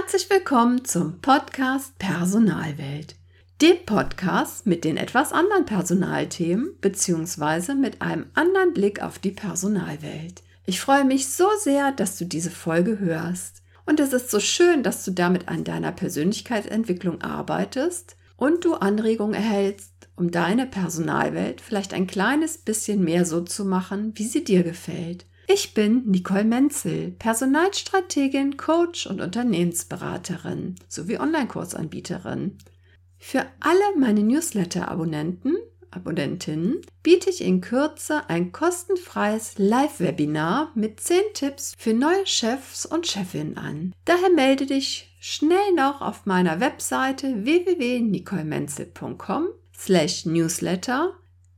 Herzlich willkommen zum Podcast Personalwelt. Dem Podcast mit den etwas anderen Personalthemen bzw. mit einem anderen Blick auf die Personalwelt. Ich freue mich so sehr, dass du diese Folge hörst. Und es ist so schön, dass du damit an deiner Persönlichkeitsentwicklung arbeitest und du Anregungen erhältst, um deine Personalwelt vielleicht ein kleines bisschen mehr so zu machen, wie sie dir gefällt. Ich bin Nicole Menzel, Personalstrategin, Coach und Unternehmensberaterin sowie Online-Kursanbieterin. Für alle meine Newsletter-Abonnenten, Abonnentinnen, biete ich in Kürze ein kostenfreies Live-Webinar mit 10 Tipps für neue Chefs und Chefinnen an. Daher melde dich schnell noch auf meiner Webseite www.nicolemenzel.com slash newsletter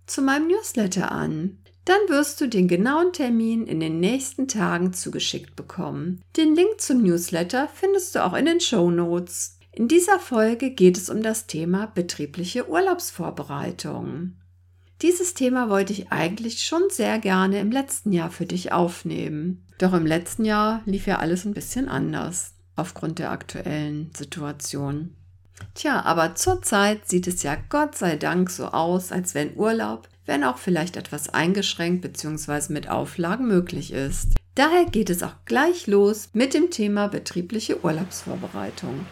zu meinem Newsletter an. Dann wirst du den genauen Termin in den nächsten Tagen zugeschickt bekommen. Den Link zum Newsletter findest du auch in den Show Notes. In dieser Folge geht es um das Thema betriebliche Urlaubsvorbereitung. Dieses Thema wollte ich eigentlich schon sehr gerne im letzten Jahr für dich aufnehmen. Doch im letzten Jahr lief ja alles ein bisschen anders aufgrund der aktuellen Situation. Tja, aber zurzeit sieht es ja Gott sei Dank so aus, als wenn Urlaub wenn auch vielleicht etwas eingeschränkt bzw. mit Auflagen möglich ist. Daher geht es auch gleich los mit dem Thema betriebliche Urlaubsvorbereitung.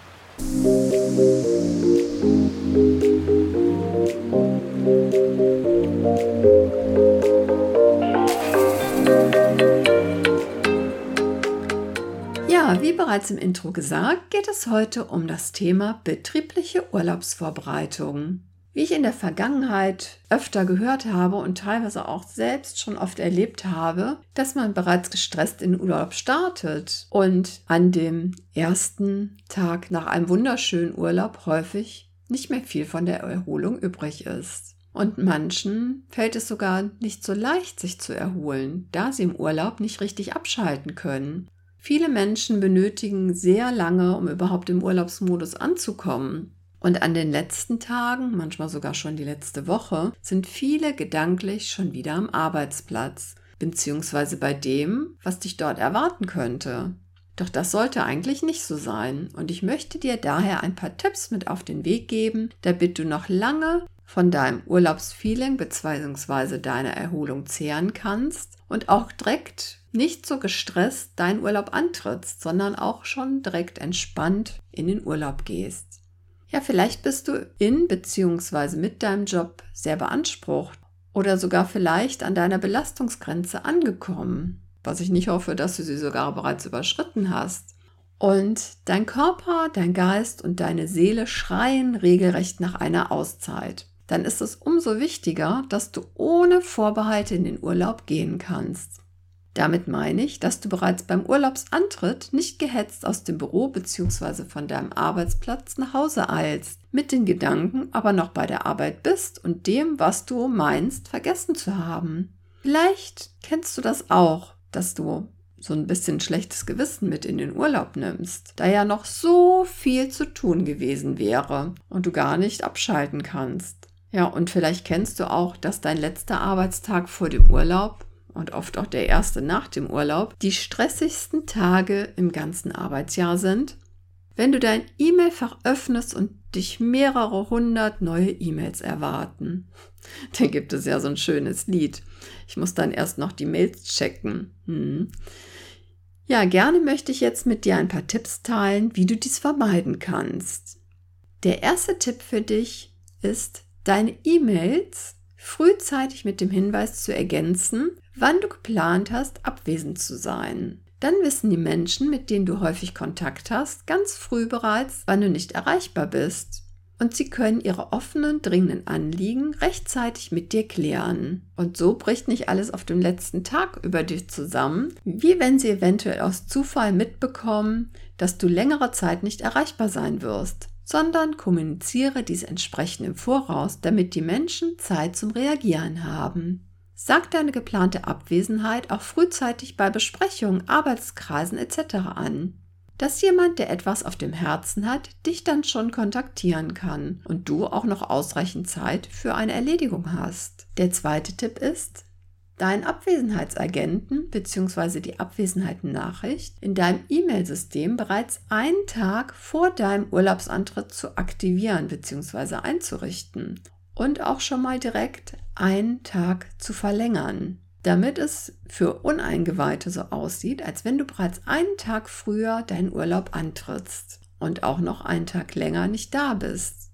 Ja, wie bereits im Intro gesagt, geht es heute um das Thema betriebliche Urlaubsvorbereitung. Wie ich in der Vergangenheit öfter gehört habe und teilweise auch selbst schon oft erlebt habe, dass man bereits gestresst in Urlaub startet und an dem ersten Tag nach einem wunderschönen Urlaub häufig nicht mehr viel von der Erholung übrig ist. Und manchen fällt es sogar nicht so leicht, sich zu erholen, da sie im Urlaub nicht richtig abschalten können. Viele Menschen benötigen sehr lange, um überhaupt im Urlaubsmodus anzukommen. Und an den letzten Tagen, manchmal sogar schon die letzte Woche, sind viele gedanklich schon wieder am Arbeitsplatz, beziehungsweise bei dem, was dich dort erwarten könnte. Doch das sollte eigentlich nicht so sein. Und ich möchte dir daher ein paar Tipps mit auf den Weg geben, damit du noch lange von deinem Urlaubsfeeling bzw. deiner Erholung zehren kannst und auch direkt nicht so gestresst deinen Urlaub antrittst, sondern auch schon direkt entspannt in den Urlaub gehst. Ja, vielleicht bist du in bzw. mit deinem Job sehr beansprucht oder sogar vielleicht an deiner Belastungsgrenze angekommen, was ich nicht hoffe, dass du sie sogar bereits überschritten hast. Und dein Körper, dein Geist und deine Seele schreien regelrecht nach einer Auszeit. Dann ist es umso wichtiger, dass du ohne Vorbehalte in den Urlaub gehen kannst. Damit meine ich, dass du bereits beim Urlaubsantritt nicht gehetzt aus dem Büro bzw. von deinem Arbeitsplatz nach Hause eilst, mit den Gedanken aber noch bei der Arbeit bist und dem, was du meinst, vergessen zu haben. Vielleicht kennst du das auch, dass du so ein bisschen schlechtes Gewissen mit in den Urlaub nimmst, da ja noch so viel zu tun gewesen wäre und du gar nicht abschalten kannst. Ja, und vielleicht kennst du auch, dass dein letzter Arbeitstag vor dem Urlaub und oft auch der erste nach dem Urlaub die stressigsten Tage im ganzen Arbeitsjahr sind. Wenn du dein E-Mail-Fach öffnest und dich mehrere hundert neue E-Mails erwarten, dann gibt es ja so ein schönes Lied. Ich muss dann erst noch die Mails checken. Hm. Ja, gerne möchte ich jetzt mit dir ein paar Tipps teilen, wie du dies vermeiden kannst. Der erste Tipp für dich ist, deine E-Mails frühzeitig mit dem Hinweis zu ergänzen, wann du geplant hast, abwesend zu sein. Dann wissen die Menschen, mit denen du häufig Kontakt hast, ganz früh bereits, wann du nicht erreichbar bist. und sie können ihre offenen, dringenden Anliegen rechtzeitig mit dir klären. Und so bricht nicht alles auf den letzten Tag über dich zusammen, wie wenn sie eventuell aus Zufall mitbekommen, dass du längere Zeit nicht erreichbar sein wirst, sondern kommuniziere dies entsprechend im Voraus, damit die Menschen Zeit zum Reagieren haben. Sag deine geplante Abwesenheit auch frühzeitig bei Besprechungen, Arbeitskreisen etc. an dass jemand, der etwas auf dem Herzen hat, dich dann schon kontaktieren kann und du auch noch ausreichend Zeit für eine Erledigung hast. Der zweite Tipp ist, deinen Abwesenheitsagenten bzw. die Abwesenheitennachricht in deinem E-Mail-System bereits einen Tag vor deinem Urlaubsantritt zu aktivieren bzw. einzurichten und auch schon mal direkt einen Tag zu verlängern damit es für Uneingeweihte so aussieht, als wenn du bereits einen Tag früher deinen Urlaub antrittst und auch noch einen Tag länger nicht da bist.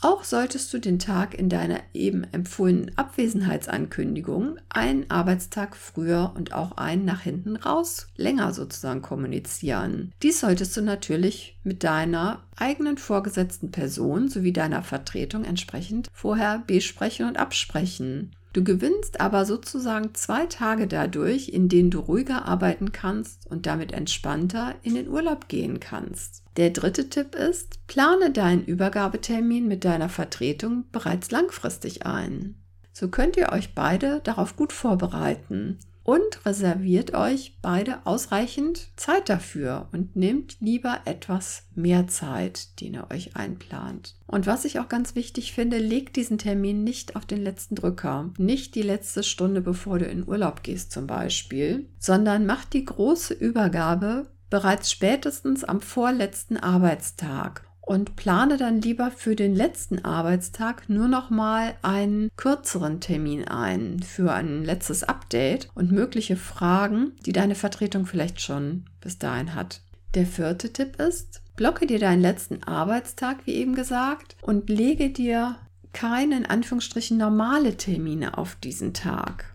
Auch solltest du den Tag in deiner eben empfohlenen Abwesenheitsankündigung einen Arbeitstag früher und auch einen nach hinten raus länger sozusagen kommunizieren. Dies solltest du natürlich mit deiner eigenen vorgesetzten Person sowie deiner Vertretung entsprechend vorher besprechen und absprechen. Du gewinnst aber sozusagen zwei Tage dadurch, in denen du ruhiger arbeiten kannst und damit entspannter in den Urlaub gehen kannst. Der dritte Tipp ist, plane deinen Übergabetermin mit deiner Vertretung bereits langfristig ein. So könnt ihr euch beide darauf gut vorbereiten und reserviert euch beide ausreichend Zeit dafür und nehmt lieber etwas mehr Zeit, den ihr euch einplant. Und was ich auch ganz wichtig finde, legt diesen Termin nicht auf den letzten Drücker, nicht die letzte Stunde bevor du in Urlaub gehst zum Beispiel, sondern macht die große Übergabe bereits spätestens am vorletzten Arbeitstag und plane dann lieber für den letzten Arbeitstag nur noch mal einen kürzeren Termin ein für ein letztes Update und mögliche Fragen, die deine Vertretung vielleicht schon bis dahin hat. Der vierte Tipp ist, blocke dir deinen letzten Arbeitstag, wie eben gesagt, und lege dir keine in Anführungsstrichen normale Termine auf diesen Tag.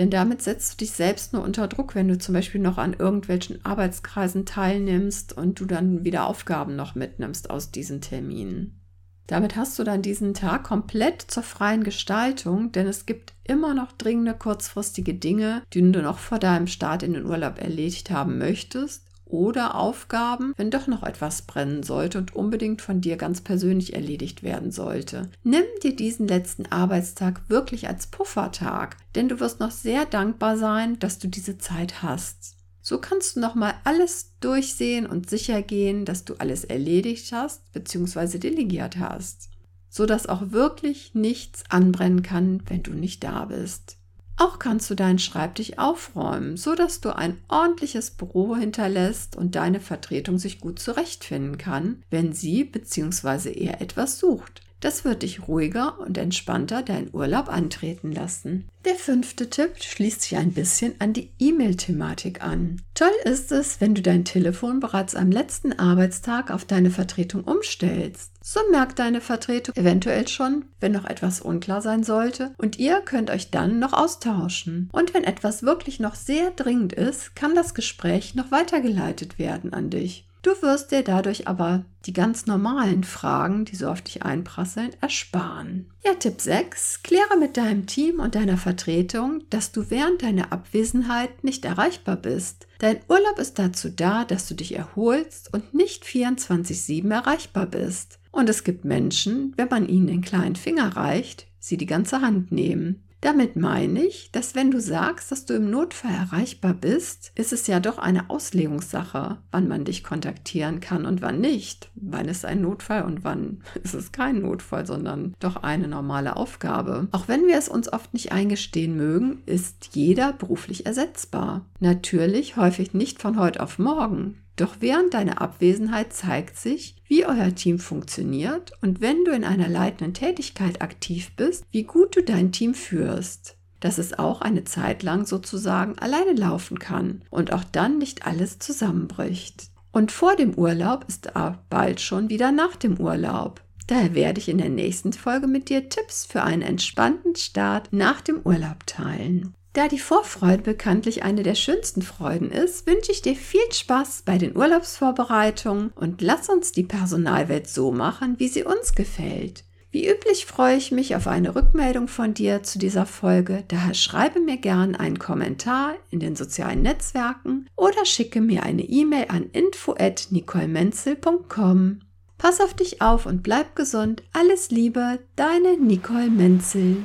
Denn damit setzt du dich selbst nur unter Druck, wenn du zum Beispiel noch an irgendwelchen Arbeitskreisen teilnimmst und du dann wieder Aufgaben noch mitnimmst aus diesen Terminen. Damit hast du dann diesen Tag komplett zur freien Gestaltung, denn es gibt immer noch dringende kurzfristige Dinge, die du noch vor deinem Start in den Urlaub erledigt haben möchtest oder Aufgaben, wenn doch noch etwas brennen sollte und unbedingt von dir ganz persönlich erledigt werden sollte. Nimm dir diesen letzten Arbeitstag wirklich als Puffertag, denn du wirst noch sehr dankbar sein, dass du diese Zeit hast. So kannst du nochmal alles durchsehen und sicher gehen, dass du alles erledigt hast bzw. delegiert hast, sodass auch wirklich nichts anbrennen kann, wenn du nicht da bist. Auch kannst du deinen Schreibtisch aufräumen, so dass du ein ordentliches Büro hinterlässt und deine Vertretung sich gut zurechtfinden kann, wenn sie bzw. er etwas sucht. Das wird dich ruhiger und entspannter deinen Urlaub antreten lassen. Der fünfte Tipp schließt sich ein bisschen an die E-Mail-Thematik an. Toll ist es, wenn du dein Telefon bereits am letzten Arbeitstag auf deine Vertretung umstellst. So merkt deine Vertretung eventuell schon, wenn noch etwas unklar sein sollte und ihr könnt euch dann noch austauschen. Und wenn etwas wirklich noch sehr dringend ist, kann das Gespräch noch weitergeleitet werden an dich. Du wirst dir dadurch aber die ganz normalen Fragen, die so auf dich einprasseln, ersparen. Ja, Tipp 6. Kläre mit deinem Team und deiner Vertretung, dass du während deiner Abwesenheit nicht erreichbar bist. Dein Urlaub ist dazu da, dass du dich erholst und nicht 24-7 erreichbar bist. Und es gibt Menschen, wenn man ihnen den kleinen Finger reicht, sie die ganze Hand nehmen. Damit meine ich, dass wenn du sagst, dass du im Notfall erreichbar bist, ist es ja doch eine Auslegungssache, wann man dich kontaktieren kann und wann nicht. Wann ist ein Notfall und wann ist es kein Notfall, sondern doch eine normale Aufgabe. Auch wenn wir es uns oft nicht eingestehen mögen, ist jeder beruflich ersetzbar. Natürlich häufig nicht von heute auf morgen. Doch während deiner Abwesenheit zeigt sich, wie euer Team funktioniert und wenn du in einer leitenden Tätigkeit aktiv bist, wie gut du dein Team führst. Dass es auch eine Zeit lang sozusagen alleine laufen kann und auch dann nicht alles zusammenbricht. Und vor dem Urlaub ist bald schon wieder nach dem Urlaub. Daher werde ich in der nächsten Folge mit dir Tipps für einen entspannten Start nach dem Urlaub teilen. Da die Vorfreude bekanntlich eine der schönsten Freuden ist, wünsche ich dir viel Spaß bei den Urlaubsvorbereitungen und lass uns die Personalwelt so machen, wie sie uns gefällt. Wie üblich freue ich mich auf eine Rückmeldung von dir zu dieser Folge, daher schreibe mir gern einen Kommentar in den sozialen Netzwerken oder schicke mir eine E-Mail an info@nicolemenzel.com. Pass auf dich auf und bleib gesund. Alles Liebe, deine Nicole Menzel.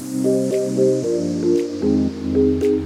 Thank you.